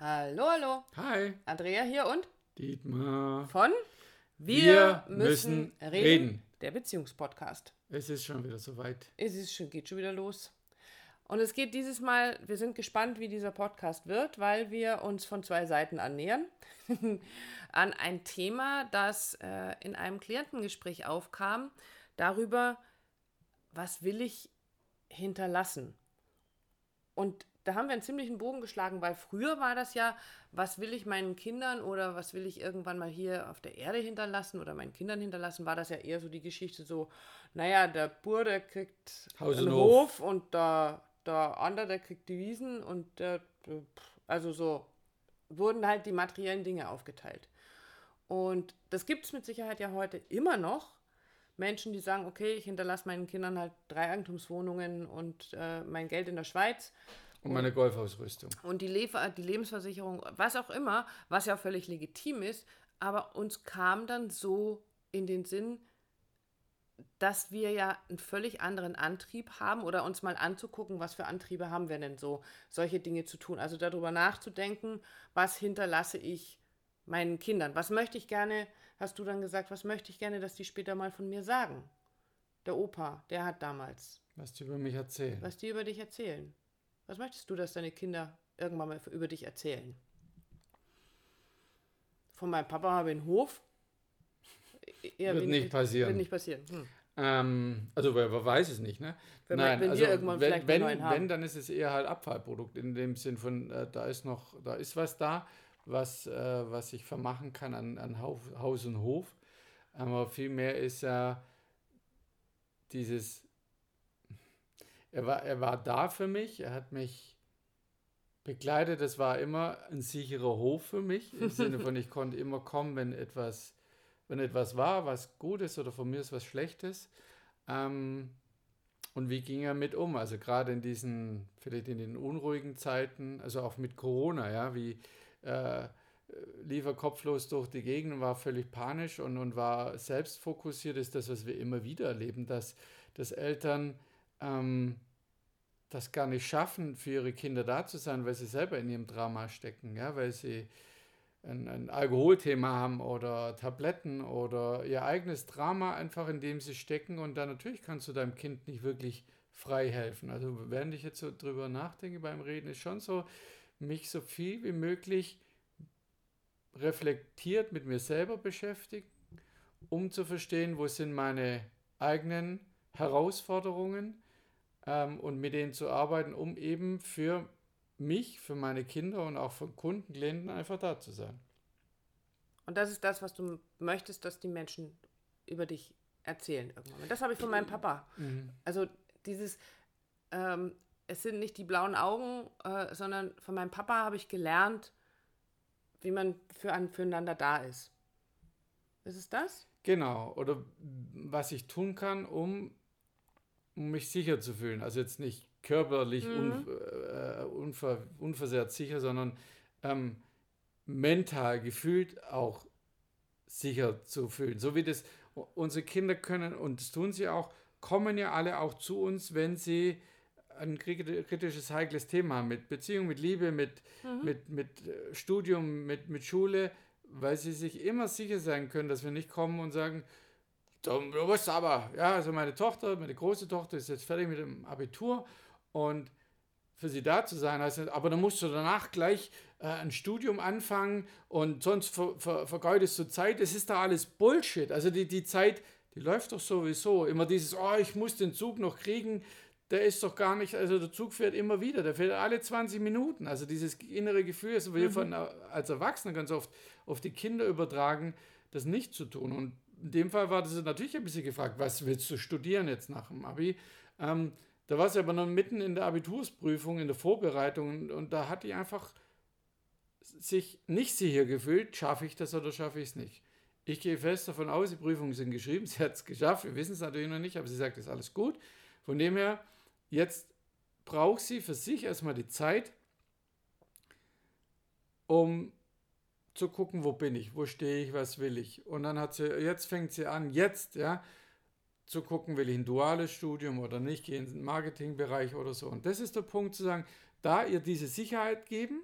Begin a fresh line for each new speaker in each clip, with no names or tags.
Hallo, hallo.
Hi.
Andrea hier und
Dietmar.
von
Wir müssen reden.
Der Beziehungspodcast.
Es ist schon wieder soweit.
Es ist schon, geht schon wieder los. Und es geht dieses Mal, wir sind gespannt, wie dieser Podcast wird, weil wir uns von zwei Seiten annähern. An ein Thema, das äh, in einem Klientengespräch aufkam, darüber, was will ich hinterlassen. Und da haben wir einen ziemlichen Bogen geschlagen, weil früher war das ja, was will ich meinen Kindern oder was will ich irgendwann mal hier auf der Erde hinterlassen oder meinen Kindern hinterlassen, war das ja eher so die Geschichte so, naja, der Bur, der kriegt
Haus
einen
und
Hof und der, der andere, der kriegt die Wiesen und der, der- also so wurden halt die materiellen Dinge aufgeteilt. Und das gibt es mit Sicherheit ja heute immer noch. Menschen, die sagen, okay, ich hinterlasse meinen Kindern halt drei Eigentumswohnungen und äh, mein Geld in der Schweiz
Und meine Golfausrüstung.
und die, Lefer die Lebensversicherung, was auch immer, was ja völlig legitim ist, aber uns kam dann so in den Sinn, dass wir ja einen völlig anderen Antrieb haben oder uns mal anzugucken, was für Antriebe haben wir denn so, solche Dinge zu tun. Also darüber nachzudenken, was hinterlasse ich meinen Kindern. Was möchte ich gerne, hast du dann gesagt, was möchte ich gerne, dass die später mal von mir sagen. Der Opa, der hat damals
Was die über mich erzählen.
was die über dich erzählen. Was möchtest du, dass deine Kinder irgendwann mal über dich erzählen? Von meinem Papa habe ich einen Hof. Eher
Wird
wenig-
nicht passieren.
Wird nicht passieren. Hm.
Ähm, also wer, wer weiß es nicht, ne?
Wenn wir- wenn wir irgendwann
wenn,
vielleicht
wenn,
neuen haben.
wenn, dann ist es eher halt Abfallprodukt in dem Sinn von, äh, da ist noch, da ist was da, was, äh, was ich vermachen kann an, an Haus, Haus und Hof. Aber vielmehr ist ja dieses, er war, er war da für mich, er hat mich begleitet, es war immer ein sicherer Hof für mich, im Sinne von, ich konnte immer kommen, wenn etwas, wenn etwas war, was Gutes oder von mir ist was Schlechtes. Ähm, und wie ging er mit um? Also gerade in diesen, vielleicht in den unruhigen Zeiten, also auch mit Corona, ja, wie äh, lief er kopflos durch die Gegend und war völlig panisch und, und war selbst fokussiert, ist das, was wir immer wieder erleben, dass, dass Eltern ähm, das gar nicht schaffen, für ihre Kinder da zu sein, weil sie selber in ihrem Drama stecken, ja, weil sie ein, ein Alkoholthema haben oder Tabletten oder ihr eigenes Drama einfach, in dem sie stecken und dann natürlich kannst du deinem Kind nicht wirklich frei helfen. Also während ich jetzt so drüber nachdenke beim Reden, ist schon so, mich so viel wie möglich reflektiert mit mir selber beschäftigen, um zu verstehen, wo sind meine eigenen Herausforderungen ähm, und mit denen zu arbeiten, um eben für mich, für meine Kinder und auch für Kunden, Klienten einfach da zu sein.
Und das ist das, was du möchtest, dass die Menschen über dich erzählen irgendwann. Und das habe ich von meinem Papa. Also dieses, ähm, es sind nicht die blauen Augen, äh, sondern von meinem Papa habe ich gelernt, wie man für an, füreinander da ist. Ist es das?
Genau, oder was ich tun kann, um, um mich sicher zu fühlen. Also jetzt nicht körperlich un, äh, unver, unversehrt sicher, sondern ähm, mental gefühlt auch sicher zu fühlen. So wie das unsere Kinder können, und das tun sie auch, kommen ja alle auch zu uns, wenn sie ein krit- kritisches, heikles Thema haben, mit Beziehung, mit Liebe, mit, mit, mit äh, Studium, mit, mit Schule, weil sie sich immer sicher sein können, dass wir nicht kommen und sagen, du musst aber, ja, also meine Tochter, meine große Tochter ist jetzt fertig mit dem Abitur und für sie da zu sein, heißt, das, aber dann musst du danach gleich äh, ein Studium anfangen und sonst ver, ver, vergeudest du Zeit. Das ist da alles Bullshit. Also die, die Zeit, die läuft doch sowieso. Immer dieses, oh, ich muss den Zug noch kriegen, der ist doch gar nicht, also der Zug fährt immer wieder, der fährt alle 20 Minuten. Also dieses innere Gefühl, also wir von, äh, als Erwachsene ganz oft auf die Kinder übertragen, das nicht zu tun. Und in dem Fall war das natürlich ein bisschen gefragt, was willst du studieren jetzt nach dem Abi? Ähm, da war sie aber noch mitten in der Abitursprüfung, in der Vorbereitung und, und da hat die einfach sich nicht sicher gefühlt, schaffe ich das oder schaffe ich es nicht. Ich gehe fest davon aus, die Prüfungen sind geschrieben, sie hat es geschafft, wir wissen es natürlich noch nicht, aber sie sagt, es ist alles gut. Von dem her, jetzt braucht sie für sich erstmal die Zeit, um zu gucken, wo bin ich, wo stehe ich, was will ich. Und dann hat sie, jetzt fängt sie an, jetzt, ja, zu gucken, will ich ein duales Studium oder nicht, gehe in den Marketingbereich oder so. Und das ist der Punkt zu sagen, da ihr diese Sicherheit geben,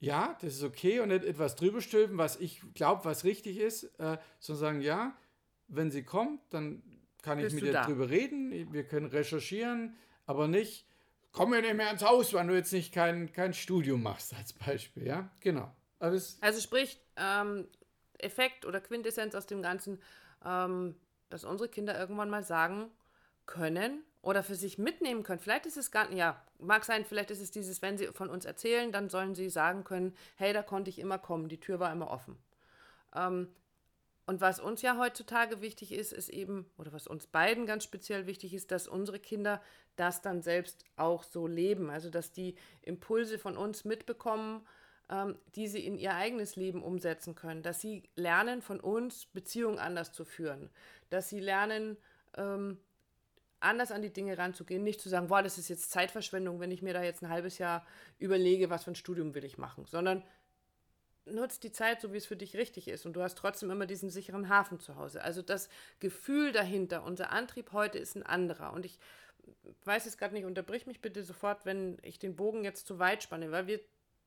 ja, das ist okay und nicht etwas drüber stülpen, was ich glaube, was richtig ist, äh, sondern sagen, ja, wenn sie kommt, dann kann ich
Bist
mit
du
ihr
da?
drüber reden, wir können recherchieren, aber nicht, komm mir nicht mehr ins Haus, wenn du jetzt nicht kein, kein Studium machst, als Beispiel, ja, genau.
Also sprich, ähm, Effekt oder Quintessenz aus dem Ganzen, ähm, dass unsere Kinder irgendwann mal sagen können oder für sich mitnehmen können. Vielleicht ist es gar nicht, ja, mag sein, vielleicht ist es dieses, wenn sie von uns erzählen, dann sollen sie sagen können, hey, da konnte ich immer kommen, die Tür war immer offen. Ähm, und was uns ja heutzutage wichtig ist, ist eben, oder was uns beiden ganz speziell wichtig ist, dass unsere Kinder das dann selbst auch so leben. Also, dass die Impulse von uns mitbekommen, ähm, die sie in ihr eigenes Leben umsetzen können. Dass sie lernen, von uns Beziehungen anders zu führen. Dass sie lernen, ähm, anders an die Dinge ranzugehen. Nicht zu sagen, boah, das ist jetzt Zeitverschwendung, wenn ich mir da jetzt ein halbes Jahr überlege, was für ein Studium will ich machen. Sondern nutzt die Zeit so, wie es für dich richtig ist. Und du hast trotzdem immer diesen sicheren Hafen zu Hause. Also das Gefühl dahinter, unser Antrieb heute ist ein anderer. Und ich weiß es gerade nicht, unterbrich mich bitte sofort, wenn ich den Bogen jetzt zu weit spanne, weil wir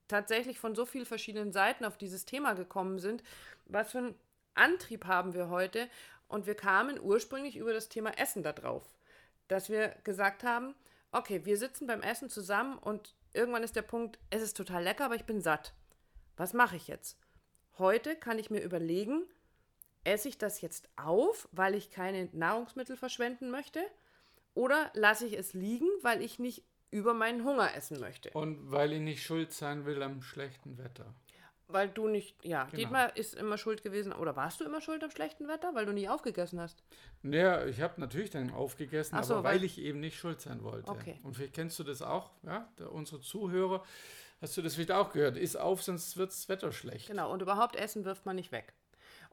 tatsächlich von so vielen verschiedenen Seiten auf dieses Thema gekommen sind. Was für einen Antrieb haben wir heute? Und wir kamen ursprünglich über das Thema Essen da drauf, dass wir gesagt haben, okay, wir sitzen beim Essen zusammen und irgendwann ist der Punkt, es ist total lecker, aber ich bin satt. Was mache ich jetzt? Heute kann ich mir überlegen, esse ich das jetzt auf, weil ich keine Nahrungsmittel verschwenden möchte? Oder lasse ich es liegen, weil ich nicht über meinen Hunger essen möchte?
und weil ich nicht schuld sein will am schlechten Wetter.
Weil du nicht, ja,
Genau.
Dietmar ist immer schuld gewesen. Oder warst du immer schuld am schlechten Wetter, weil du nie aufgegessen hast?
Naja, ich habe natürlich dann aufgegessen,
so,
aber weil,
weil-
ich eben nicht schuld sein wollte.
Okay.
Und vielleicht kennst du das auch, ja, der, unsere Zuhörer, hast du das vielleicht auch gehört, ist auf, sonst wird das Wetter schlecht.
Genau, und überhaupt Essen wirft man nicht weg.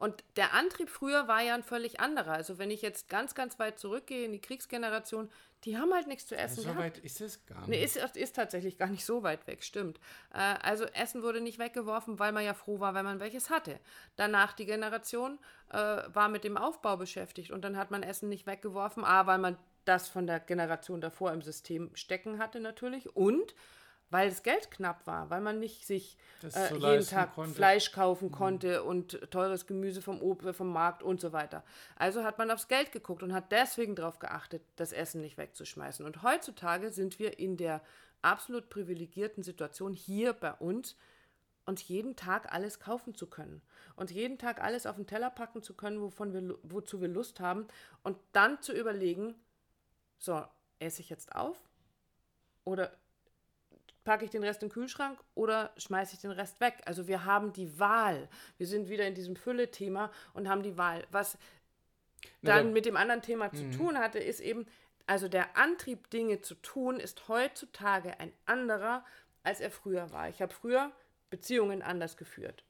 Und der Antrieb früher war ja ein völlig anderer. Also wenn ich jetzt ganz, ganz weit zurückgehe in die Kriegsgeneration, die haben halt nichts zu essen
so
gehabt.
weit ist es gar nicht.
Nee, ist, ist tatsächlich gar nicht so weit weg, stimmt. Äh, also Essen wurde nicht weggeworfen, weil man ja froh war, wenn man welches hatte. Danach die Generation äh, war mit dem Aufbau beschäftigt und dann hat man Essen nicht weggeworfen, A, weil man das von der Generation davor im System stecken hatte natürlich und weil das Geld knapp war, weil man nicht sich äh,
so
jeden Tag
konnte.
Fleisch kaufen konnte und teures Gemüse vom, Ob vom Markt und so weiter. Also hat man aufs Geld geguckt und hat deswegen darauf geachtet, das Essen nicht wegzuschmeißen. Und heutzutage sind wir in der absolut privilegierten Situation hier bei uns, uns jeden Tag alles kaufen zu können. Und jeden Tag alles auf den Teller packen zu können, wovon wir, wozu wir Lust haben. Und dann zu überlegen, so, esse ich jetzt auf? Oder packe ich den Rest in den Kühlschrank oder schmeiße ich den Rest weg? Also wir haben die Wahl. Wir sind wieder in diesem Fülle-Thema und haben die Wahl. Was dann
da-
mit dem anderen Thema zu tun hatte, ist eben, also der Antrieb, Dinge zu tun, ist heutzutage ein anderer, als er früher war. Ich habe früher Beziehungen anders geführt.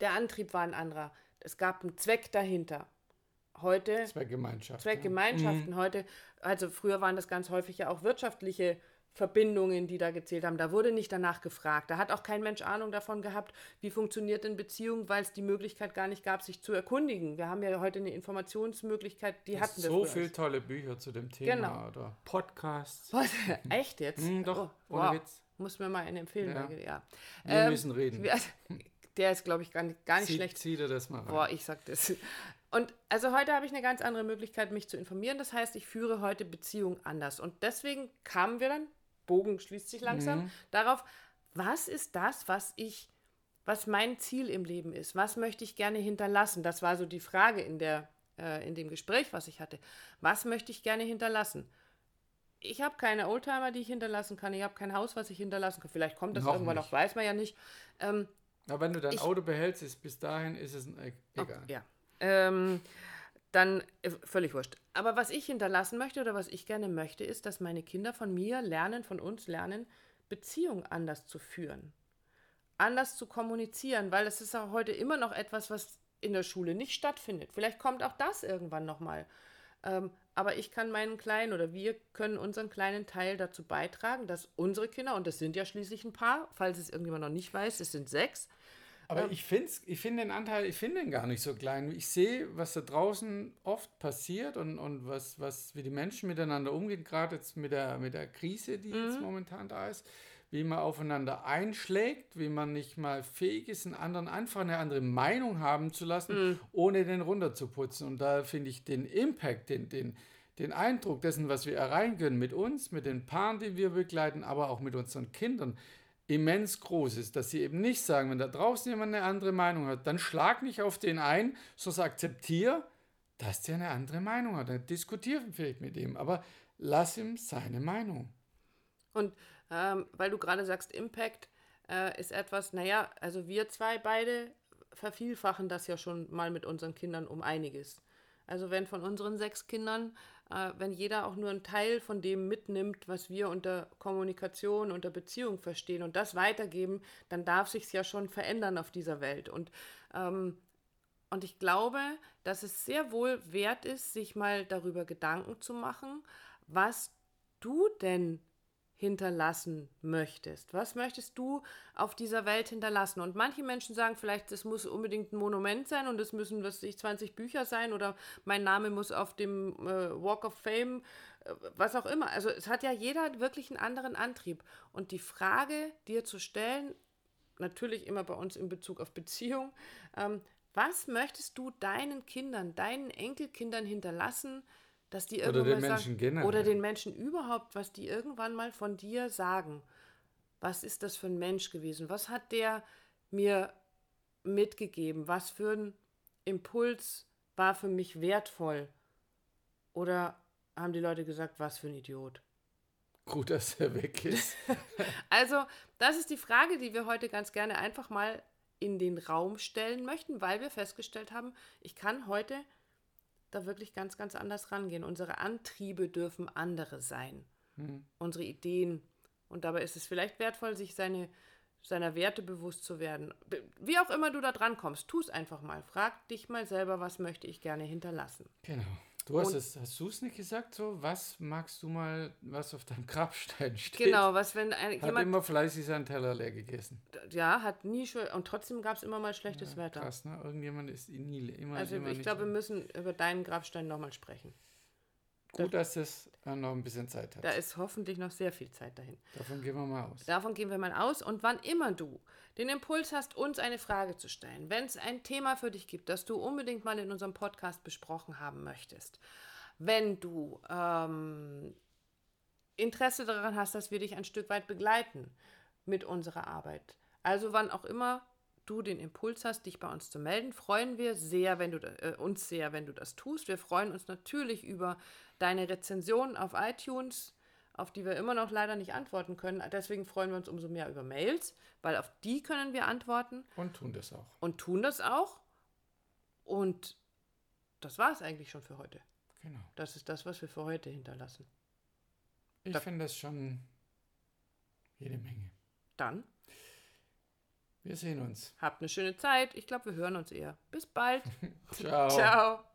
Der Antrieb war ein anderer. Es gab einen Zweck dahinter. Heute
Zweckgemeinschaft.
Zweckgemeinschaften heute, also früher waren das ganz häufig ja auch wirtschaftliche Verbindungen, die da gezählt haben. Da wurde nicht danach gefragt. Da hat auch kein Mensch Ahnung davon gehabt, wie funktioniert denn Beziehung, weil es die Möglichkeit gar nicht gab, sich zu erkundigen. Wir haben ja heute eine Informationsmöglichkeit, die hatten wir
So viele tolle Bücher zu dem Thema
Genau.
oder Podcasts.
Was? Echt jetzt?
Hm, doch,
Oh, wow.
Witz.
Muss mir mal einen empfehlen.
Ja.
ja.
Wir
Ähm,
müssen reden.
wir- Der ist, glaube ich, gar nicht, gar nicht
Zieh,
schlecht.
zieh dir das mal rein.
Boah, ich sag das. Und also heute habe ich eine ganz andere Möglichkeit, mich zu informieren. Das heißt, ich führe heute Beziehungen anders. Und deswegen kamen wir dann, Bogen schließt sich langsam, darauf, was ist das, was ich, was mein Ziel im Leben ist? Was möchte ich gerne hinterlassen? Das war so die Frage in, der, äh, in dem Gespräch, was ich hatte. Was möchte ich gerne hinterlassen? Ich habe keine Oldtimer, die ich hinterlassen kann. Ich habe kein Haus, was ich hinterlassen kann. Vielleicht kommt das
Noch
irgendwann
nicht.
noch, weiß man ja nicht. Ähm,
Aber wenn du dein
Ich-
Auto behältst, ist bis dahin ist es ein, e- egal.
Okay, ja. Ähm, dann äh, völlig wurscht. Aber was ich hinterlassen möchte oder was ich gerne möchte, ist, dass meine Kinder von mir lernen, von uns lernen, Beziehungen anders zu führen. Anders zu kommunizieren, weil es ist auch heute immer noch etwas, was in der Schule nicht stattfindet. Vielleicht kommt auch das irgendwann nochmal. Ähm, aber ich kann meinen kleinen oder wir können unseren kleinen Teil dazu beitragen, dass unsere Kinder, und das sind ja schließlich ein paar, falls es irgendjemand noch nicht weiß, es sind sechs,
Aber ich finde ich find den Anteil, ich finde den gar nicht so klein. Ich sehe, was da draußen oft passiert und, und was, was, wie die Menschen miteinander umgehen, gerade jetzt mit der, mit der Krise, die jetzt momentan da ist. wie man aufeinander einschlägt, wie man nicht mal fähig ist, einen anderen einfach eine andere Meinung haben zu lassen, mm. ohne den runterzuputzen. Und da finde ich den Impact, den, den, den Eindruck dessen, was wir erreichen können mit uns, mit den Paaren, die wir begleiten, aber auch mit unseren Kindern, immens groß ist, dass sie eben nicht sagen, wenn da draußen jemand eine andere Meinung hat, dann schlag nicht auf den ein, sondern akzeptiere, dass der eine andere Meinung hat. Dann diskutiere vielleicht mit ihm, aber lass ihm seine Meinung.
Und ähm, weil du gerade sagst, Impact äh, ist etwas, naja, also wir zwei beide vervielfachen das ja schon mal mit unseren Kindern um einiges. Also wenn von unseren sechs Kindern, äh, wenn jeder auch nur einen Teil von dem mitnimmt, was wir unter Kommunikation, unter Beziehung verstehen und das weitergeben, dann darf sich ja schon verändern auf dieser Welt. Und, ähm, und ich glaube, dass es sehr wohl wert ist, sich mal darüber Gedanken zu machen, was du denn hinterlassen möchtest. Was möchtest du auf dieser Welt hinterlassen? Und manche Menschen sagen vielleicht, es muss unbedingt ein Monument sein und es müssen, was ich, 20 Bücher sein oder mein Name muss auf dem äh, Walk of Fame, äh, was auch immer. Also es hat ja jeder wirklich einen anderen Antrieb. Und die Frage dir zu stellen, natürlich immer bei uns in Bezug auf Beziehung, ähm, was möchtest du deinen Kindern, deinen Enkelkindern hinterlassen, dass die irgendwann oder den Menschen generell. oder den Menschen überhaupt, was die irgendwann mal von dir sagen. Was ist das für ein Mensch gewesen? Was hat der mir mitgegeben? Was für ein Impuls war für mich wertvoll? Oder haben die Leute gesagt, was für ein Idiot?
Gut, dass er weg ist.
also, das ist die Frage, die wir heute ganz gerne einfach mal in den Raum stellen möchten, weil wir festgestellt haben, ich kann heute da wirklich ganz, ganz anders rangehen. Unsere Antriebe dürfen andere sein. Mhm. Unsere Ideen. Und dabei ist es vielleicht wertvoll, sich seine, seiner Werte bewusst zu werden. Wie auch immer du da dran kommst, tu es einfach mal. Frag dich mal selber, was möchte ich gerne hinterlassen.
Genau. Du hast es, hast du es nicht gesagt so? Was magst du mal, was auf deinem Grabstein steht?
Genau, was wenn ein,
hat jemand, immer fleißig seinen Teller leer gegessen.
Ja, hat nie schon und trotzdem gab es immer mal schlechtes ja, Wetter.
Krass, ne? Irgendjemand ist nie immer.
Also
immer
ich glaube, wir müssen über deinen Grabstein nochmal sprechen.
Gut, dass es noch ein bisschen Zeit hat.
Da ist hoffentlich noch sehr viel Zeit dahin.
Davon gehen wir mal aus.
Davon gehen wir mal aus. Und wann immer du den Impuls hast, uns eine Frage zu stellen, wenn es ein Thema für dich gibt, das du unbedingt mal in unserem Podcast besprochen haben möchtest, wenn du ähm, Interesse daran hast, dass wir dich ein Stück weit begleiten mit unserer Arbeit. Also wann auch immer du den Impuls hast, dich bei uns zu melden, freuen wir sehr, wenn du äh, uns sehr, wenn du das tust. Wir freuen uns natürlich über deine Rezension auf iTunes, auf die wir immer noch leider nicht antworten können. Deswegen freuen wir uns umso mehr über Mails, weil auf die können wir antworten.
Und tun das auch.
Und tun das auch. Und das war es eigentlich schon für heute.
Genau.
Das ist das, was wir für heute hinterlassen.
Ich finde das schon jede Menge.
Dann.
Wir sehen uns.
Habt eine schöne Zeit. Ich glaube, wir hören uns eher. Bis bald.
Ciao.
Ciao.